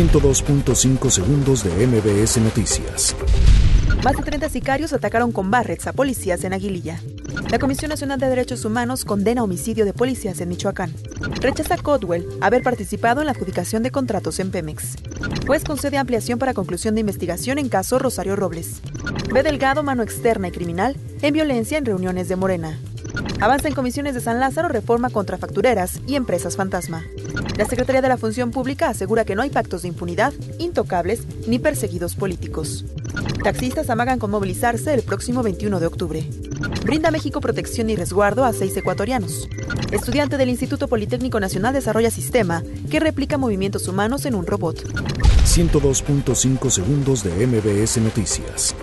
102.5 segundos de MBS Noticias. Más de 30 sicarios atacaron con barrets a policías en Aguililla. La Comisión Nacional de Derechos Humanos condena homicidio de policías en Michoacán. Rechaza Codwell haber participado en la adjudicación de contratos en Pemex. Juez concede ampliación para conclusión de investigación en caso Rosario Robles. Ve Delgado mano externa y criminal en violencia en reuniones de Morena. Avanza en comisiones de San Lázaro reforma contra factureras y empresas fantasma. La Secretaría de la Función Pública asegura que no hay pactos de impunidad, intocables ni perseguidos políticos. Taxistas amagan con movilizarse el próximo 21 de octubre. Brinda México protección y resguardo a seis ecuatorianos. Estudiante del Instituto Politécnico Nacional desarrolla sistema que replica movimientos humanos en un robot. 102.5 segundos de MBS Noticias.